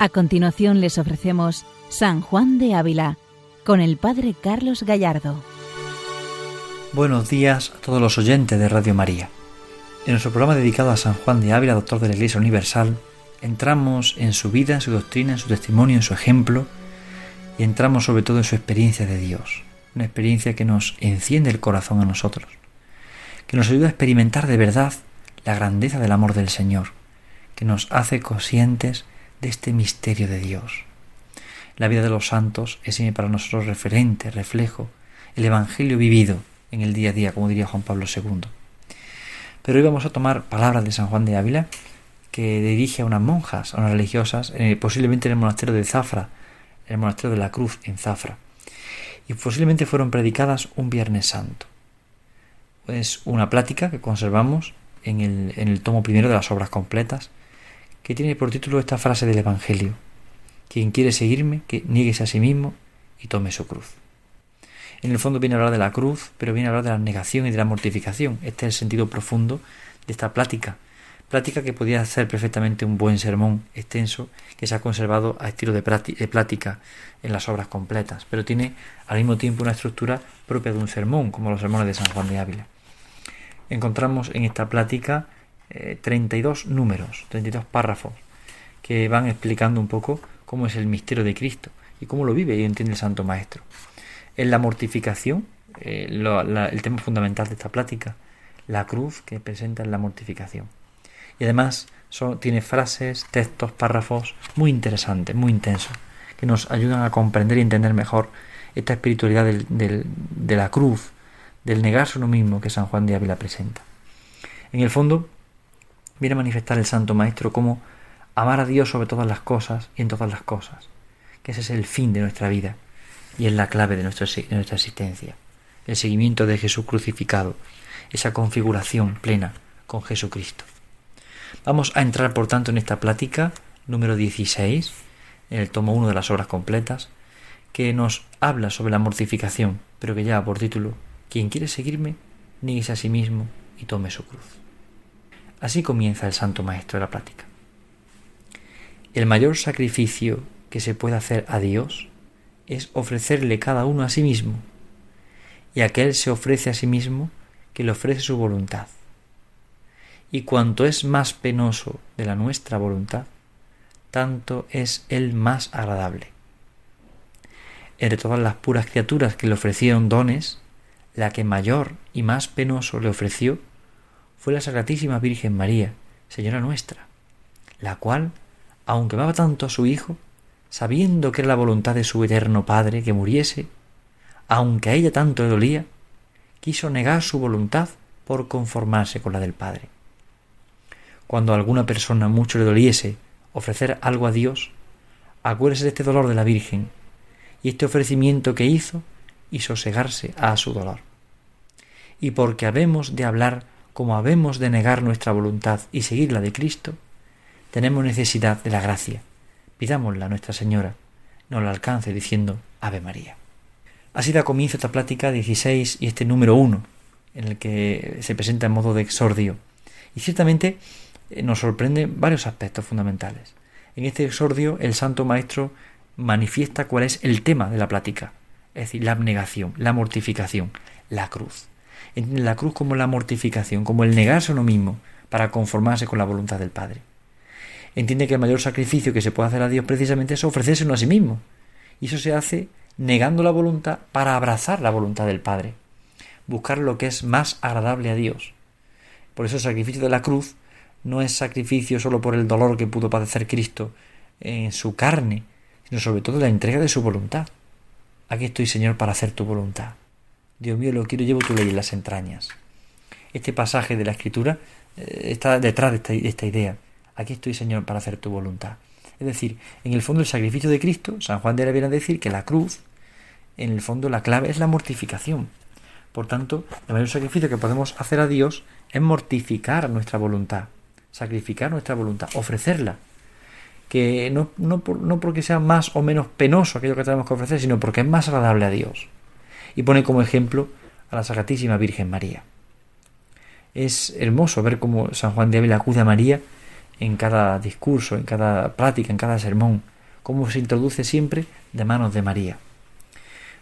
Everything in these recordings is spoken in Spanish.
A continuación les ofrecemos San Juan de Ávila con el Padre Carlos Gallardo. Buenos días a todos los oyentes de Radio María. En nuestro programa dedicado a San Juan de Ávila, doctor de la Iglesia Universal, entramos en su vida, en su doctrina, en su testimonio, en su ejemplo y entramos sobre todo en su experiencia de Dios, una experiencia que nos enciende el corazón a nosotros, que nos ayuda a experimentar de verdad la grandeza del amor del Señor, que nos hace conscientes de este misterio de Dios. La vida de los santos es para nosotros referente, reflejo, el Evangelio vivido en el día a día, como diría Juan Pablo II. Pero hoy vamos a tomar palabras de San Juan de Ávila, que dirige a unas monjas, a unas religiosas, eh, posiblemente en el monasterio de Zafra, en el monasterio de la Cruz en Zafra, y posiblemente fueron predicadas un Viernes Santo. Es una plática que conservamos en el, en el tomo primero de las obras completas, que tiene por título esta frase del Evangelio. Quien quiere seguirme, que nieguese a sí mismo y tome su cruz. En el fondo viene a hablar de la cruz, pero viene a hablar de la negación y de la mortificación. Este es el sentido profundo de esta plática. Plática que podía ser perfectamente un buen sermón extenso que se ha conservado a estilo de, plática en las obras completas, pero tiene al mismo tiempo una estructura propia de un sermón, como los sermones de San Juan de Ávila. Encontramos en esta plática 32 eh, números, 32 párrafos, que van explicando un poco cómo es el misterio de Cristo y cómo lo vive y entiende el Santo Maestro. En la mortificación, eh, el tema fundamental de esta plática, la cruz que presenta en la mortificación. Y además tiene frases, textos, párrafos muy interesantes, muy intensos, que nos ayudan a comprender y entender mejor esta espiritualidad de la cruz, del negarse uno mismo que San Juan de Ávila presenta. En el fondo, viene a manifestar el Santo Maestro como amar a Dios sobre todas las cosas y en todas las cosas, que ese es el fin de nuestra vida y es la clave de nuestra, nuestra existencia, el seguimiento de Jesús crucificado, esa configuración plena con Jesucristo. Vamos a entrar, por tanto, en esta plática número 16, en el tomo 1 de las obras completas, que nos habla sobre la mortificación, pero que lleva por título Quien quiere seguirme, niegue a sí mismo y tome su cruz. Así comienza el Santo Maestro de la plática. El mayor sacrificio que se puede hacer a Dios es ofrecerle cada uno a sí mismo, y aquel se ofrece a sí mismo que le ofrece su voluntad. Y cuanto es más penoso de la nuestra voluntad, tanto es él más agradable. Entre todas las puras criaturas que le ofrecieron dones, la que mayor y más penoso le ofreció fue la Sacratísima Virgen María, Señora nuestra, la cual, aunque amaba tanto a su Hijo, sabiendo que era la voluntad de su eterno Padre que muriese, aunque a ella tanto le dolía, quiso negar su voluntad por conformarse con la del Padre. Cuando a alguna persona mucho le doliese ofrecer algo a Dios, acuérdese de este dolor de la Virgen y este ofrecimiento que hizo y sosegarse a su dolor. Y porque habemos de hablar como habemos de negar nuestra voluntad y seguir la de Cristo, tenemos necesidad de la gracia. Pidámosla a Nuestra Señora, nos la alcance diciendo Ave María. Así da comienzo esta plática 16 y este número 1, en el que se presenta en modo de exordio. Y ciertamente eh, nos sorprenden varios aspectos fundamentales. En este exordio el Santo Maestro manifiesta cuál es el tema de la plática, es decir, la abnegación, la mortificación, la cruz entiende la cruz como la mortificación, como el negarse a uno mismo para conformarse con la voluntad del Padre. Entiende que el mayor sacrificio que se puede hacer a Dios precisamente es ofrecerse a sí mismo. Y eso se hace negando la voluntad para abrazar la voluntad del Padre, buscar lo que es más agradable a Dios. Por eso el sacrificio de la cruz no es sacrificio solo por el dolor que pudo padecer Cristo en su carne, sino sobre todo la entrega de su voluntad. Aquí estoy, Señor, para hacer tu voluntad. Dios mío, lo quiero, llevo tu ley en las entrañas. Este pasaje de la Escritura eh, está detrás de esta, idea. Aquí estoy, Señor, para hacer tu voluntad. Es decir, en el fondo el sacrificio de Cristo, San Juan de la viene a decir que la cruz, en el fondo la clave es la mortificación. Por tanto, el mayor sacrificio que podemos hacer a Dios es mortificar nuestra voluntad, sacrificar nuestra voluntad, ofrecerla. Que no, no, no porque sea más o menos penoso aquello que tenemos que ofrecer, sino porque es más agradable a Dios y pone como ejemplo a la Sagratísima Virgen María. Es hermoso ver cómo San Juan de Ávila acude a María en cada discurso, en cada plática, en cada sermón, cómo se introduce siempre de manos de María.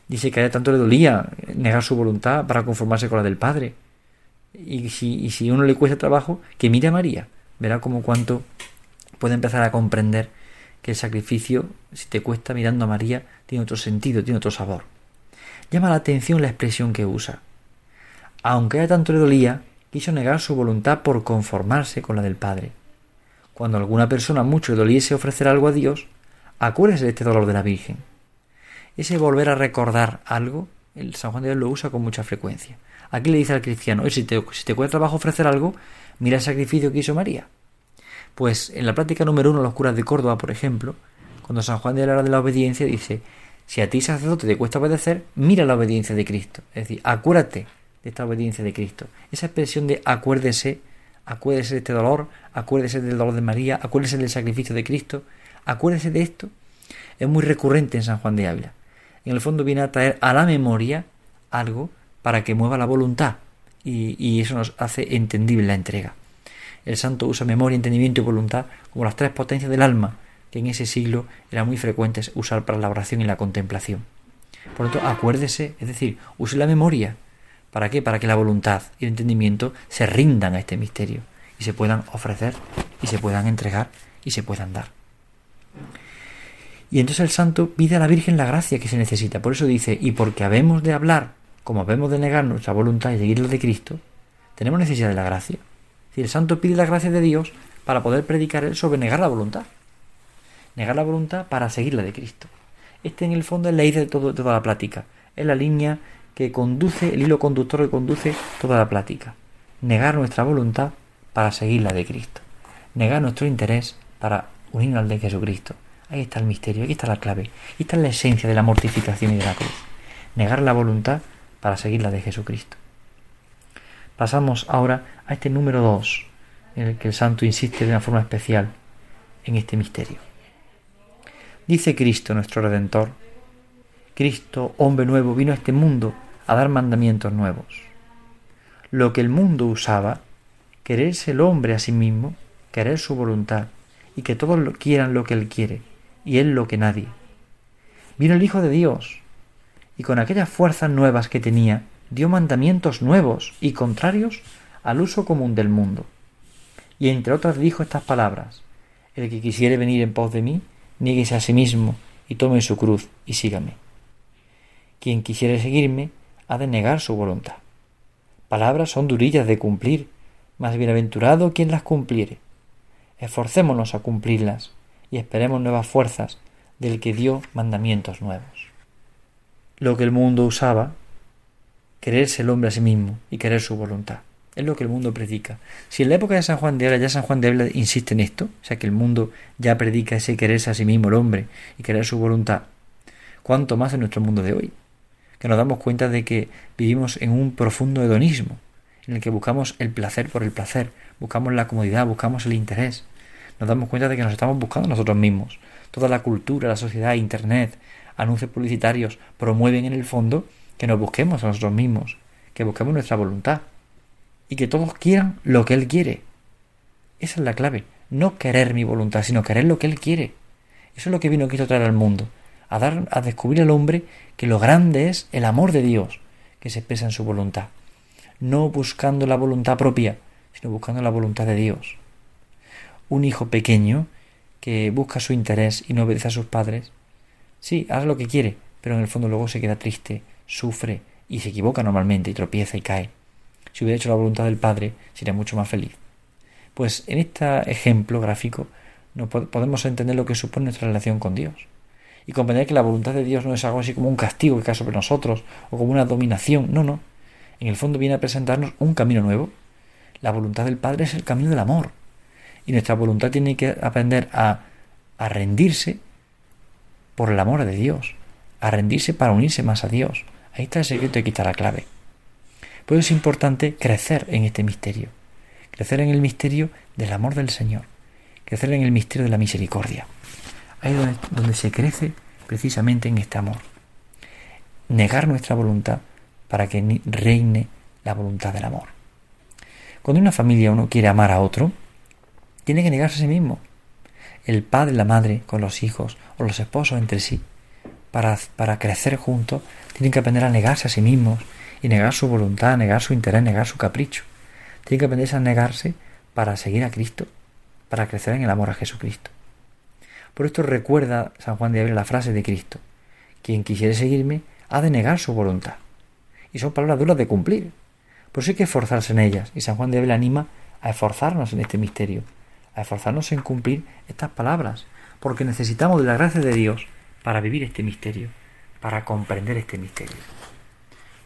Dice que a ella tanto le dolía negar su voluntad para conformarse con la del Padre. Y si, y si uno le cuesta trabajo, que mire a María. Verá como cuánto puede empezar a comprender que el sacrificio, si te cuesta mirando a María, tiene otro sentido, tiene otro sabor. Llama la atención la expresión que usa. Aunque a ella tanto le dolía, quiso negar su voluntad por conformarse con la del Padre. Cuando alguna persona mucho le doliese ofrecer algo a Dios, acuérdese de este dolor de la Virgen. Ese volver a recordar algo, el San Juan de Dios lo usa con mucha frecuencia. Aquí le dice al cristiano, si te, si te cuesta trabajo ofrecer algo, mira el sacrificio que hizo María. Pues en la práctica número uno, los curas de Córdoba, por ejemplo, cuando San Juan de habla de la obediencia, dice, si a ti sacerdote te cuesta obedecer, mira la obediencia de Cristo. Es decir, acuérdate de esta obediencia de Cristo. Esa expresión de acuérdese, acuérdese de este dolor, acuérdese del dolor de María, acuérdese del sacrificio de Cristo, acuérdese de esto, es muy recurrente en San Juan de Ávila. En el fondo viene a traer a la memoria algo para que mueva la voluntad y, y eso nos hace entendible la entrega. El santo usa memoria, entendimiento y voluntad como las tres potencias del alma que en ese siglo eran muy frecuentes usar para la oración y la contemplación. Por lo tanto, acuérdese, es decir, use la memoria, ¿Para qué? Para que la voluntad y el entendimiento se rindan a este misterio y se puedan ofrecer y se puedan entregar y se puedan dar. Y entonces el santo pide a la Virgen la gracia que se necesita. Por eso dice, y porque habemos de hablar, como habemos de negar nuestra voluntad y seguir la de Cristo, tenemos necesidad de la gracia. Si el santo pide la gracia de Dios para poder predicar él sobre negar la voluntad. Negar la voluntad para seguir la de Cristo. Este en el fondo es la idea de, toda la plática. Es la línea que conduce, el hilo conductor que conduce toda la plática. Negar nuestra voluntad para seguir la de Cristo. Negar nuestro interés para unirnos al de Jesucristo. Ahí está el misterio, aquí está la clave. Ahí está la esencia de la mortificación y de la cruz. Negar la voluntad para seguir la de Jesucristo. Pasamos ahora a este número 2, en el que el santo insiste de una forma especial en este misterio. Dice Cristo, nuestro Redentor, Cristo, hombre nuevo, vino a este mundo a dar mandamientos nuevos. Lo que el mundo usaba, quererse el hombre a sí mismo, querer su voluntad, y que todos quieran lo que él quiere, y él lo que nadie. Vino el Hijo de Dios, y con aquellas fuerzas nuevas que tenía, dio mandamientos nuevos y contrarios al uso común del mundo. Y entre otras dijo estas palabras, El que quisiere venir en pos de mí, nieguese a sí mismo, y tome su cruz, y sígame. Quien quisiere seguirme, ha de negar su voluntad. Palabras son durillas de cumplir, más bienaventurado quien las cumpliere. Esforcémonos a cumplirlas y esperemos nuevas fuerzas del que dio mandamientos nuevos. Lo que el mundo usaba, quererse el hombre a sí mismo y querer su voluntad. Es lo que el mundo predica. Si en la época de San Juan de Ávila ya San Juan de Ávila insiste en esto, o sea que el mundo ya predica ese quererse a sí mismo el hombre y querer su voluntad, ¿cuánto más en nuestro mundo de hoy? que nos damos cuenta de que vivimos en un profundo hedonismo, en el que buscamos el placer por el placer, buscamos la comodidad, buscamos el interés. Nos damos cuenta de que nos estamos buscando nosotros mismos. Toda la cultura, la sociedad, Internet, anuncios publicitarios promueven en el fondo que nos busquemos a nosotros mismos, que busquemos nuestra voluntad y que todos quieran lo que Él quiere. Esa es la clave. No querer mi voluntad, sino querer lo que Él quiere. Eso es lo que vino a traer al mundo a dar a descubrir al hombre que lo grande es el amor de Dios que se expresa en su voluntad, no buscando la voluntad propia, sino buscando la voluntad de Dios. Un hijo pequeño que busca su interés y no obedece a sus padres, sí, hace lo que quiere, pero en el fondo luego se queda triste, sufre y se equivoca normalmente y tropieza y cae. Si hubiera hecho la voluntad del Padre, sería mucho más feliz. Pues en este ejemplo gráfico no podemos entender lo que supone nuestra relación con Dios y comprender que la voluntad de Dios no es algo así como un castigo que cae sobre nosotros o como una dominación. No, no. En el fondo viene a presentarnos un camino nuevo. La voluntad del Padre es el camino del amor. Y nuestra voluntad tiene que aprender a, a rendirse por el amor de Dios, a rendirse para unirse más a Dios. Ahí está el secreto y aquí está la clave. Por eso es importante crecer en este misterio, crecer en el misterio del amor del Señor, crecer en el misterio de la misericordia. Ahí es donde, se crece precisamente en este amor. Negar nuestra voluntad para que reine la voluntad del amor. Cuando una familia uno quiere amar a otro, tiene que negarse a sí mismo. el padre la madre con los hijos o los esposos entre sí, para, para crecer juntos, tienen que aprender a negarse a sí mismos y negar su voluntad, negar su interés, negar su capricho. Tienen que aprender a negarse para seguir a Cristo, para crecer en el amor a Jesucristo. Por esto recuerda San Juan de Ávila la frase de Cristo, quien quisiere seguirme ha de negar su voluntad. Y son palabras duras de cumplir. Por eso hay que esforzarse en ellas. Y San Juan de Ávila anima a esforzarnos en este misterio, a esforzarnos en cumplir estas palabras, porque necesitamos de la gracia de Dios para vivir este misterio, para comprender este misterio.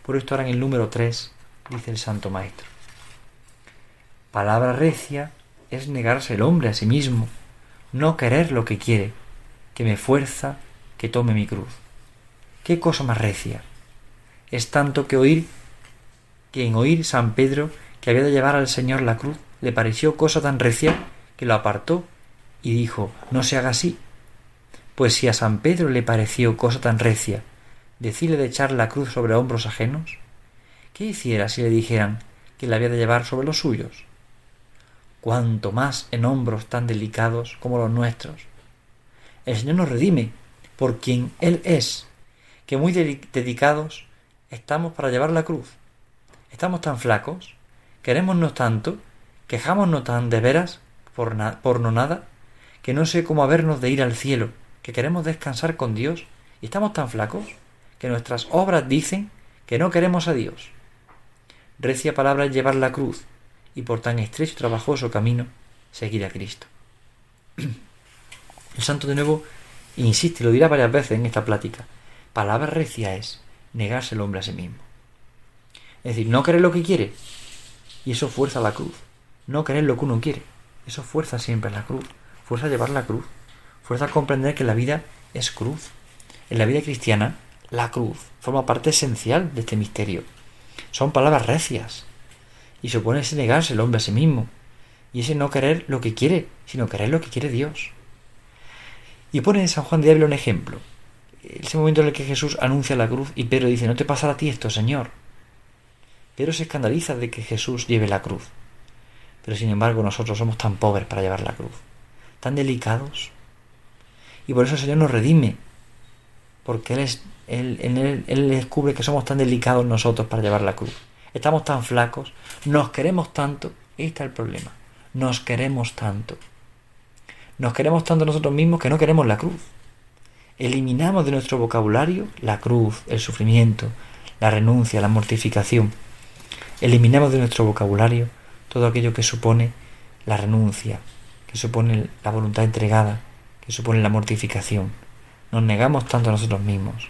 Por esto en el número 3 dice el Santo Maestro. Palabra recia es negarse el hombre a sí mismo, no querer lo que quiere, que me fuerza que tome mi cruz. ¿Qué cosa más recia? Es tanto que oír que en oír San Pedro que había de llevar al Señor la cruz le pareció cosa tan recia que lo apartó y dijo no se haga así. Pues si a San Pedro le pareció cosa tan recia decirle de echar la cruz sobre hombros ajenos, ¿qué hiciera si le dijeran que la había de llevar sobre los suyos? Cuanto más en hombros tan delicados como los nuestros. El Señor nos redime por quien Él es que muy dedicados estamos para llevar la cruz. Estamos tan flacos, querémonos tanto, quejámonos tan de veras por, por no nada, que no sé cómo habernos de ir al cielo, que queremos descansar con Dios, y estamos tan flacos que nuestras obras dicen que no queremos a Dios. Recia palabra es llevar la cruz, y por tan estrecho y trabajoso camino seguir a Cristo. El santo de nuevo insiste, lo dirá varias veces en esta plática, Palabra recia es negarse el hombre a sí mismo. Es decir, no querer lo que quiere. Y eso fuerza la cruz. No querer lo que uno quiere. Eso fuerza siempre la cruz. Fuerza llevar la cruz. Fuerza comprender que la vida es cruz. En la vida cristiana, la cruz forma parte esencial de este misterio. Son palabras recias. Y supone ese negarse el hombre a sí mismo. Y ese no querer lo que quiere, sino querer lo que quiere Dios. Y pone en San Juan de Ávila un ejemplo ese momento en el que Jesús anuncia la cruz y Pedro dice, no te pasará a ti esto, Señor. Pedro se escandaliza de que Jesús lleve la cruz. Pero sin embargo nosotros somos tan pobres para llevar la cruz, tan delicados. Y por eso el Señor nos redime, porque Él, es, él, él, descubre que somos tan delicados nosotros para llevar la cruz. Estamos tan flacos, nos queremos tanto, y está el problema. Nos queremos tanto. Nos queremos tanto nosotros mismos que no queremos la cruz eliminamos de nuestro vocabulario la cruz, el sufrimiento, la renuncia, la mortificación. Eliminamos de nuestro vocabulario todo aquello que supone la renuncia, que supone la voluntad entregada, que supone la mortificación. Nos negamos tanto a nosotros mismos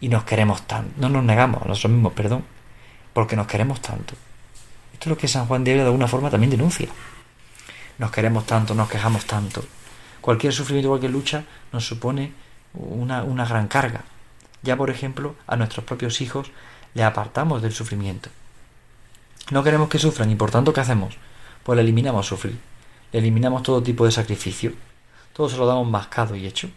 y nos queremos tanto. No nos negamos a nosotros mismos, perdón, porque nos queremos tanto. Esto es lo que San Juan de Ávila de alguna forma también denuncia. Nos queremos tanto, nos quejamos tanto. Cualquier sufrimiento, cualquier lucha nos supone una, una gran carga. Ya, por ejemplo, a nuestros propios hijos le apartamos del sufrimiento. No queremos que sufran y por tanto, ¿qué hacemos? Pues le eliminamos sufrir. Le eliminamos todo tipo de sacrificio. Todo se lo damos mascado y hecho.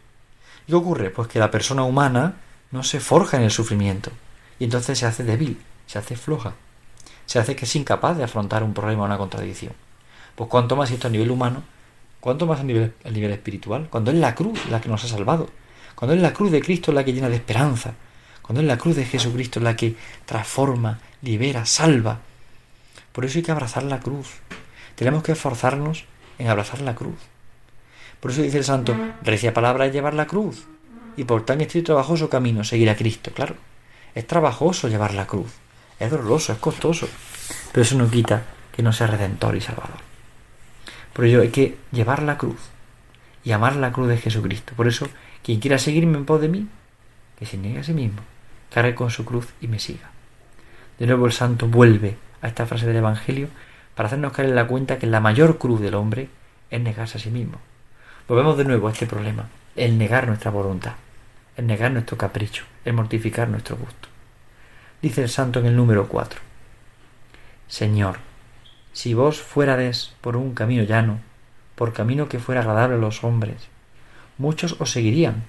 ¿Y qué ocurre? Pues que la persona humana no se forja en el sufrimiento. Y entonces se hace débil, se hace floja. Se hace que es incapaz de afrontar un problema o una contradicción. Pues cuanto más esto a nivel humano, cuanto más a nivel, a nivel espiritual, cuando es la cruz la que nos ha salvado, cuando es la cruz de Cristo la que llena de esperanza, cuando es la cruz de Jesucristo la que transforma, libera, salva. Por eso hay que abrazar la cruz. Tenemos que esforzarnos en abrazar la cruz. Por eso dice el santo, recia palabra es llevar la cruz. Y por tan estricto y trabajoso camino seguir a Cristo, claro. Es trabajoso llevar la cruz. Es doloroso, es costoso. Pero eso no quita que no sea redentor y salvador. Por ello hay que llevar la cruz y amar la cruz de Jesucristo. Por eso quien quiera seguirme en pos de mí, que se niegue a sí mismo, cargue con su cruz y me siga. De nuevo el santo vuelve a esta frase del Evangelio para hacernos caer en la cuenta que la mayor cruz del hombre es negarse a sí mismo. Volvemos de nuevo a este problema, el negar nuestra voluntad, el negar nuestro capricho, el mortificar nuestro gusto. Dice el santo en el número 4. Señor, si vos fuérades por un camino llano, por camino que fuera agradable a los hombres, muchos os seguirían.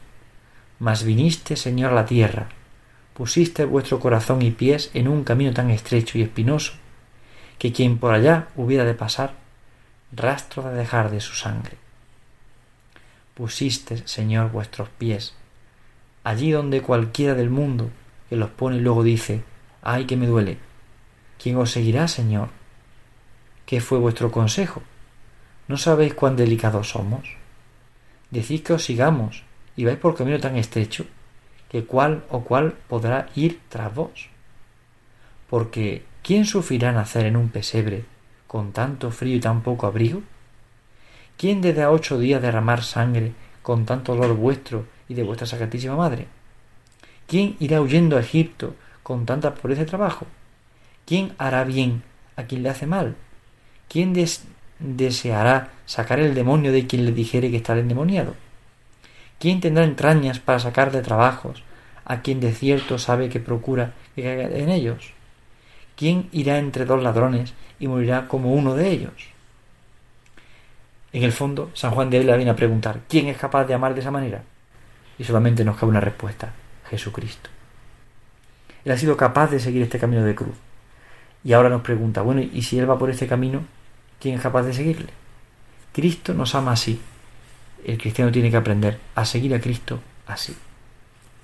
Mas viniste, Señor, a la tierra, pusiste vuestro corazón y pies en un camino tan estrecho y espinoso, que quien por allá hubiera de pasar, rastro de dejar de su sangre. Pusiste, Señor, vuestros pies, allí donde cualquiera del mundo que los pone y luego dice, ay que me duele. ¿Quién os seguirá, Señor? ¿Qué fue vuestro consejo? ¿No sabéis cuán delicados somos? Decís que os sigamos y vais por camino tan estrecho que cuál o cuál podrá ir tras vos. Porque ¿quién sufrirá nacer en un pesebre con tanto frío y tan poco abrigo? ¿Quién desde a ocho días derramar sangre con tanto dolor vuestro y de vuestra sacratísima madre? ¿Quién irá huyendo a Egipto con tanta pobreza de trabajo? ¿Quién hará bien a quien le hace mal? ¿Quién deseará sacar el demonio de quien le dijere que está endemoniado? ¿Quién tendrá entrañas para sacar de trabajos a quien de cierto sabe que procura que caiga en ellos? ¿Quién irá entre dos ladrones y morirá como uno de ellos? En el fondo, San Juan de Ávila viene a preguntar ¿quién es capaz de amar de esa manera? Y solamente nos cabe una respuesta, Jesucristo. Él ha sido capaz de seguir este camino de cruz. Y ahora nos pregunta, bueno, ¿y si Él va por este camino, quién es capaz de seguirle? Cristo nos ama así. El cristiano tiene que aprender a seguir a Cristo así.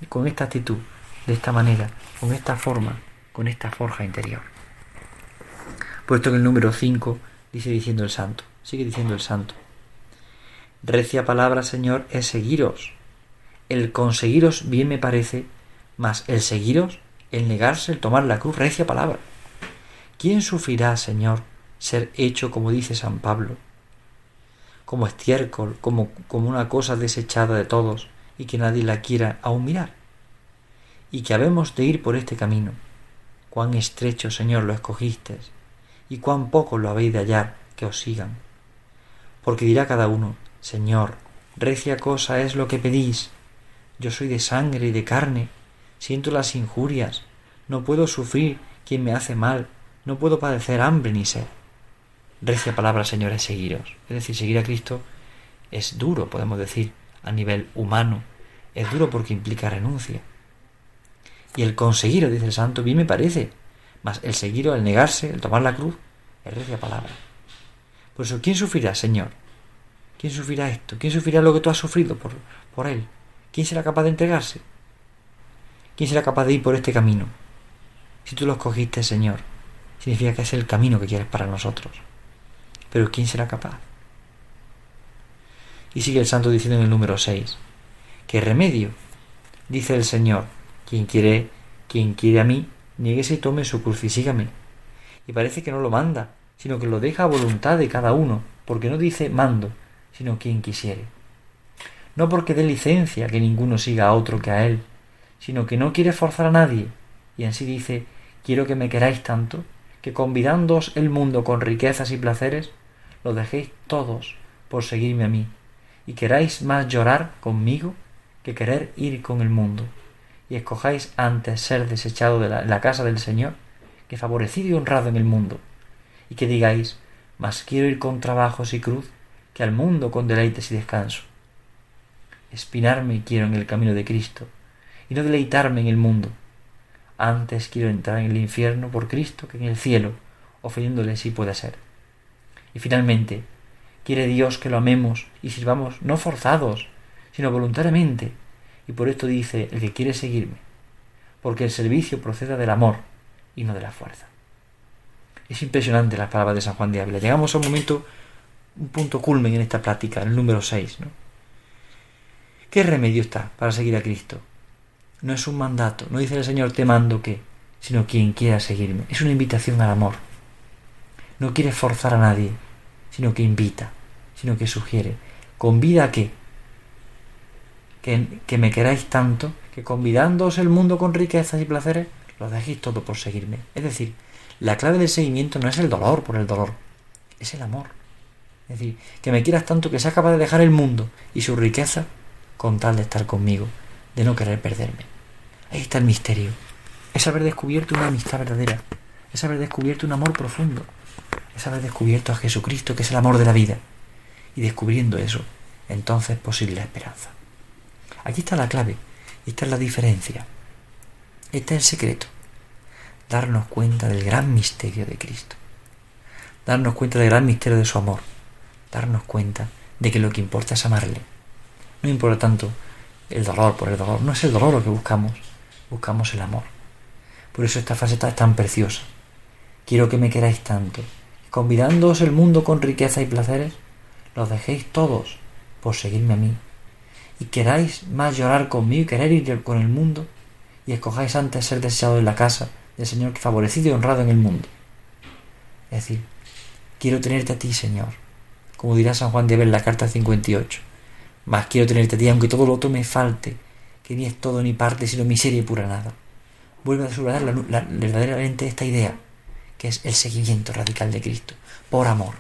con esta actitud, de esta manera, con esta forma, con esta forja interior. Puesto que el número 5 dice diciendo el santo, sigue diciendo el santo. Recia palabra, Señor, es seguiros. El conseguiros bien me parece, mas el seguiros, el negarse, el tomar la cruz, recia palabra. ¿Quién sufrirá, Señor, ser hecho como dice San Pablo? Como estiércol, como, como una cosa desechada de todos y que nadie la quiera aún mirar. Y que habemos de ir por este camino. Cuán estrecho, Señor, lo escogistes, y cuán poco lo habéis de hallar que os sigan. Porque dirá cada uno, Señor, recia cosa es lo que pedís. Yo soy de sangre y de carne, siento las injurias, no puedo sufrir quien me hace mal, no puedo padecer hambre ni sed. Recia palabra, Señor, es seguiros. Es decir, seguir a Cristo es duro, podemos decir, a nivel humano. Es duro porque implica renuncia. Y el conseguirlo, dice el santo, bien me parece. Mas el seguirlo, el negarse, el tomar la cruz, es recia palabra. Por eso, ¿quién sufrirá, Señor? ¿Quién sufrirá esto? ¿Quién sufrirá lo que tú has sufrido por, por Él? ¿Quién será capaz de entregarse? ¿Quién será capaz de ir por este camino? Si tú lo escogiste, Señor, significa que es el camino que quieres para nosotros. Pero ¿quién será capaz? Y sigue el santo diciendo en el número 6, ¿qué remedio? Dice el Señor, quien quiere, quien quiere a mí, nieguese y tome su cruz y sígame. Y parece que no lo manda, sino que lo deja a voluntad de cada uno, porque no dice mando, sino quien quisiere. No porque dé licencia que ninguno siga a otro que a él, sino que no quiere forzar a nadie, y así dice, quiero que me queráis tanto, que convidándoos el mundo con riquezas y placeres, lo dejéis todos por seguirme a mí, y queráis más llorar conmigo que querer ir con el mundo, y escojáis antes ser desechado de la, la casa del Señor que favorecido y honrado en el mundo, y que digáis, más quiero ir con trabajos y cruz que al mundo con deleites y descanso. Espinarme quiero en el camino de Cristo, y no deleitarme en el mundo. Antes quiero entrar en el infierno por Cristo que en el cielo, ofendiéndole si puede ser. Y finalmente, quiere Dios que lo amemos y sirvamos no forzados, sino voluntariamente, y por esto dice el que quiere seguirme, porque el servicio proceda del amor y no de la fuerza. Es impresionante las palabras de San Juan de. Llegamos a un momento un punto culmen en esta plática, el número 6. ¿no? ¿Qué remedio está para seguir a Cristo? No es un mandato, no dice el Señor te mando que, sino quien quiera seguirme. Es una invitación al amor. No quiere forzar a nadie, sino que invita, sino que sugiere. ¿Convida a qué? Que, que me queráis tanto, que convidándoos el mundo con riquezas y placeres, lo dejéis todo por seguirme. Es decir, la clave del seguimiento no es el dolor por el dolor, es el amor. Es decir, que me quieras tanto que seas capaz de dejar el mundo y su riqueza con tal de estar conmigo, de no querer perderme. Ahí está el misterio. Es haber descubierto una amistad verdadera. Es haber descubierto un amor profundo. Es haber descubierto a Jesucristo, que es el amor de la vida. Y descubriendo eso, entonces es posible la esperanza. Aquí está la clave. Esta es la diferencia. Este es el secreto. Darnos cuenta del gran misterio de Cristo. Darnos cuenta del gran misterio de su amor darnos cuenta de que lo que importa es amarle, No importa tanto el dolor por el dolor. No es el dolor lo que buscamos, buscamos el amor. Por eso esta frase es tan preciosa. Quiero que me queráis tanto. Convidándoos el mundo con riqueza y placeres, los dejéis todos por seguirme a mí. Y queráis más llorar conmigo y querer ir con el mundo, y escojáis antes ser deseado en la casa del Señor favorecido y honrado en el mundo. Es decir, quiero tenerte a ti, Señor, como dirá San Juan de Abel en la carta 58. Más quiero tenerte a ti, aunque todo lo otro me falte, que ni es todo ni parte, sino miseria y pura nada. Vuelve a subrayar verdaderamente esta idea, que es el seguimiento radical de Cristo, por amor,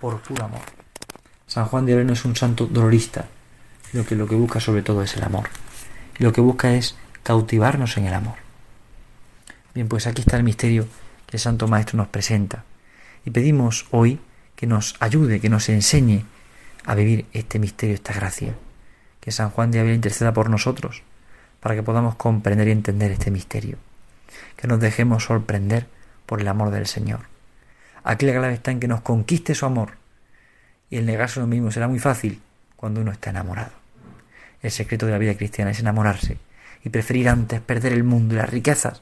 por puro amor. San Juan de Abel no es un santo dolorista, sino que lo que busca sobre todo es el amor. Lo que busca es cautivarnos en el amor. Bien, pues aquí está el misterio que el Santo Maestro nos presenta. Y pedimos hoy que nos ayude, que nos enseñe a vivir este misterio, esta gracia. Que San Juan de Ávila interceda por nosotros, para que podamos comprender y entender este misterio. Que nos dejemos sorprender por el amor del Señor. Aquí la clave está en que nos conquiste su amor. Y el negarse a uno mismo será muy fácil cuando uno está enamorado. El secreto de la vida cristiana es enamorarse y preferir antes perder el mundo y las riquezas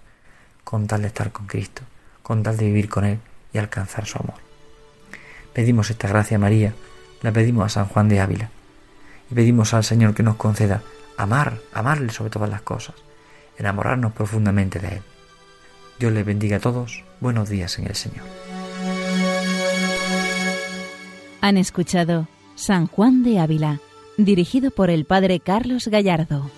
con tal de estar con Cristo, con tal de vivir con Él y alcanzar su amor. Pedimos esta gracia a María, la pedimos a San Juan de Ávila y pedimos al Señor que nos conceda amar, amarle sobre todas las cosas, enamorarnos profundamente de Él. Dios les bendiga a todos, buenos días en el Señor. Han escuchado San Juan de Ávila, dirigido por el Padre Carlos Gallardo.